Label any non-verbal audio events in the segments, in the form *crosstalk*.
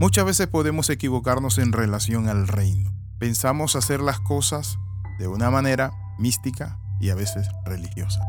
Muchas veces podemos equivocarnos en relación al reino. Pensamos hacer las cosas de una manera mística y a veces religiosa.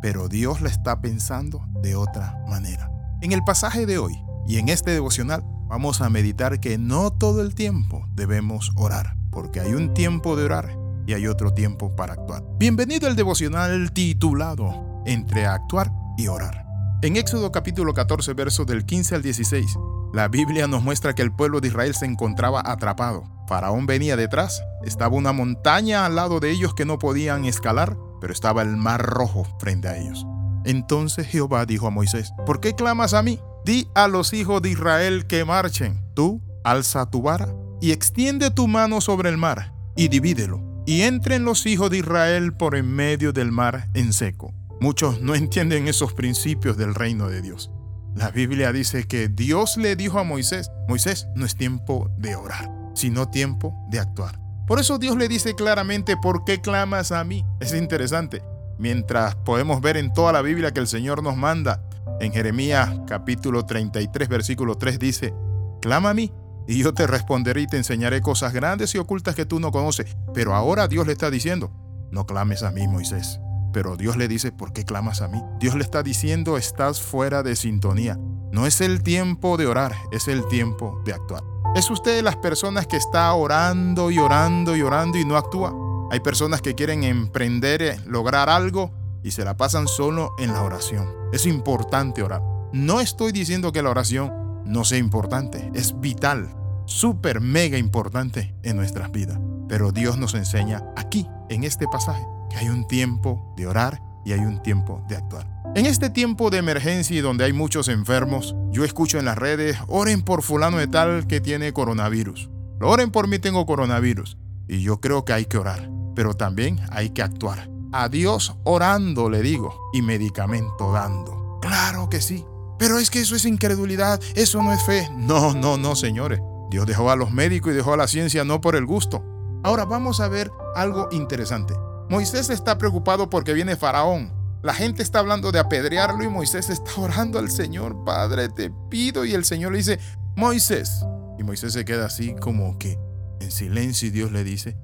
Pero Dios la está pensando de otra manera. En el pasaje de hoy y en este devocional vamos a meditar que no todo el tiempo debemos orar, porque hay un tiempo de orar y hay otro tiempo para actuar. Bienvenido al devocional titulado Entre actuar y orar. En Éxodo capítulo 14, versos del 15 al 16, la Biblia nos muestra que el pueblo de Israel se encontraba atrapado. Faraón venía detrás, estaba una montaña al lado de ellos que no podían escalar, pero estaba el mar rojo frente a ellos. Entonces Jehová dijo a Moisés, ¿por qué clamas a mí? Di a los hijos de Israel que marchen. Tú alza tu vara y extiende tu mano sobre el mar y divídelo, y entren los hijos de Israel por en medio del mar en seco. Muchos no entienden esos principios del reino de Dios. La Biblia dice que Dios le dijo a Moisés, Moisés, no es tiempo de orar, sino tiempo de actuar. Por eso Dios le dice claramente, ¿por qué clamas a mí? Es interesante. Mientras podemos ver en toda la Biblia que el Señor nos manda, en Jeremías capítulo 33, versículo 3 dice, clama a mí y yo te responderé y te enseñaré cosas grandes y ocultas que tú no conoces. Pero ahora Dios le está diciendo, no clames a mí, Moisés. Pero Dios le dice, ¿por qué clamas a mí? Dios le está diciendo, estás fuera de sintonía. No es el tiempo de orar, es el tiempo de actuar. ¿Es usted de las personas que está orando y orando y orando y no actúa? Hay personas que quieren emprender, eh, lograr algo y se la pasan solo en la oración. Es importante orar. No estoy diciendo que la oración no sea importante, es vital, súper mega importante en nuestras vidas. Pero Dios nos enseña aquí, en este pasaje, hay un tiempo de orar y hay un tiempo de actuar. En este tiempo de emergencia y donde hay muchos enfermos, yo escucho en las redes, oren por fulano de tal que tiene coronavirus. Oren por mí, tengo coronavirus. Y yo creo que hay que orar, pero también hay que actuar. A Dios orando, le digo, y medicamento dando. Claro que sí. Pero es que eso es incredulidad, eso no es fe. No, no, no, señores. Dios dejó a los médicos y dejó a la ciencia no por el gusto. Ahora vamos a ver algo interesante. Moisés está preocupado porque viene Faraón. La gente está hablando de apedrearlo y Moisés está *laughs* orando al Señor. Padre, te pido. Y el Señor le dice, Moisés. Y Moisés se queda así como que en silencio y Dios le dice,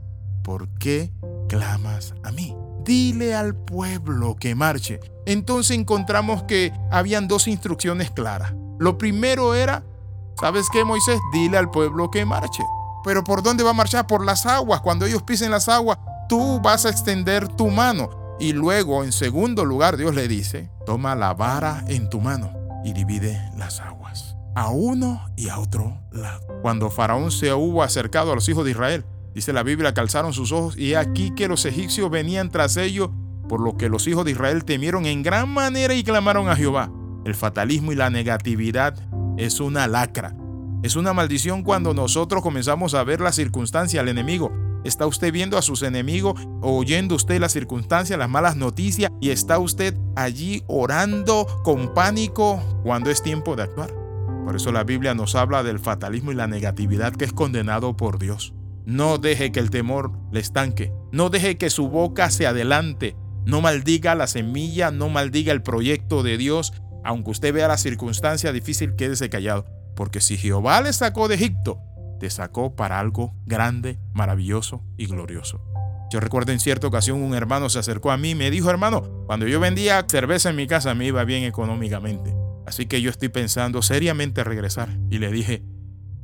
¿por qué clamas a mí? Dile al pueblo que marche. Entonces encontramos que habían dos instrucciones claras. Lo primero era, ¿sabes qué, Moisés? Dile al pueblo que marche. Pero ¿por dónde va a marchar? Por las aguas. Cuando ellos pisen las aguas, tú vas a extender tu mano. Y luego, en segundo lugar, Dios le dice, toma la vara en tu mano y divide las aguas a uno y a otro lado. Cuando Faraón se hubo acercado a los hijos de Israel, dice la Biblia, calzaron sus ojos y aquí que los egipcios venían tras ellos, por lo que los hijos de Israel temieron en gran manera y clamaron a Jehová. El fatalismo y la negatividad es una lacra. Es una maldición cuando nosotros comenzamos a ver la circunstancia al enemigo ¿Está usted viendo a sus enemigos, oyendo usted las circunstancias, las malas noticias y está usted allí orando con pánico cuando es tiempo de actuar? Por eso la Biblia nos habla del fatalismo y la negatividad que es condenado por Dios. No deje que el temor le estanque. No deje que su boca se adelante. No maldiga la semilla, no maldiga el proyecto de Dios. Aunque usted vea la circunstancia difícil, quédese callado. Porque si Jehová le sacó de Egipto, te sacó para algo grande, maravilloso y glorioso. Yo recuerdo en cierta ocasión un hermano se acercó a mí y me dijo, hermano, cuando yo vendía cerveza en mi casa me iba bien económicamente. Así que yo estoy pensando seriamente regresar. Y le dije,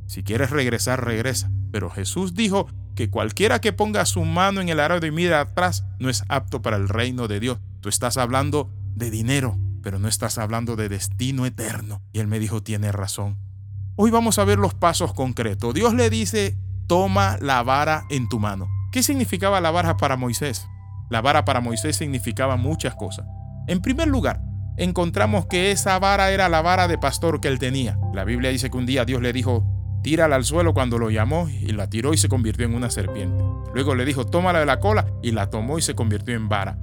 si quieres regresar, regresa. Pero Jesús dijo que cualquiera que ponga su mano en el arado y mira atrás no es apto para el reino de Dios. Tú estás hablando de dinero, pero no estás hablando de destino eterno. Y él me dijo, tiene razón. Hoy vamos a ver los pasos concretos. Dios le dice, toma la vara en tu mano. ¿Qué significaba la vara para Moisés? La vara para Moisés significaba muchas cosas. En primer lugar, encontramos que esa vara era la vara de pastor que él tenía. La Biblia dice que un día Dios le dijo, tírala al suelo cuando lo llamó y la tiró y se convirtió en una serpiente. Luego le dijo, tómala de la cola y la tomó y se convirtió en vara.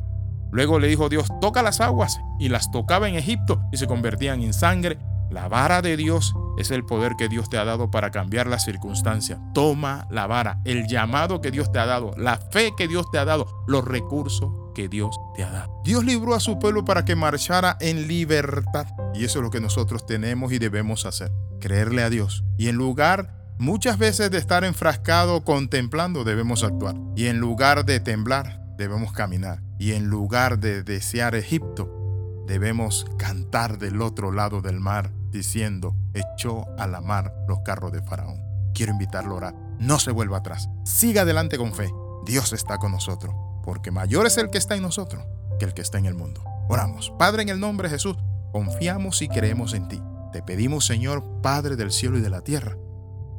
Luego le dijo Dios, toca las aguas y las tocaba en Egipto y se convertían en sangre. La vara de Dios es el poder que Dios te ha dado para cambiar las circunstancias. Toma la vara, el llamado que Dios te ha dado, la fe que Dios te ha dado, los recursos que Dios te ha dado. Dios libró a su pueblo para que marchara en libertad. Y eso es lo que nosotros tenemos y debemos hacer. Creerle a Dios. Y en lugar muchas veces de estar enfrascado contemplando, debemos actuar. Y en lugar de temblar, debemos caminar. Y en lugar de desear Egipto, debemos cantar del otro lado del mar, diciendo, echó a la mar los carros de Faraón. Quiero invitarlo a orar. No se vuelva atrás. Siga adelante con fe. Dios está con nosotros, porque mayor es el que está en nosotros que el que está en el mundo. Oramos. Padre, en el nombre de Jesús, confiamos y creemos en ti. Te pedimos, Señor, Padre del cielo y de la tierra,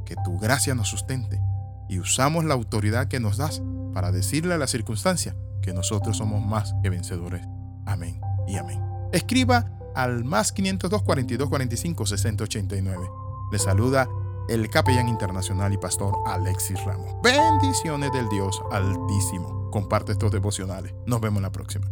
que tu gracia nos sustente y usamos la autoridad que nos das para decirle a la circunstancia que nosotros somos más que vencedores. Amén y amén. Escriba al más 502 42 45 60 89. Le saluda el capellán internacional y pastor Alexis Ramos. Bendiciones del Dios Altísimo. Comparte estos devocionales. Nos vemos la próxima.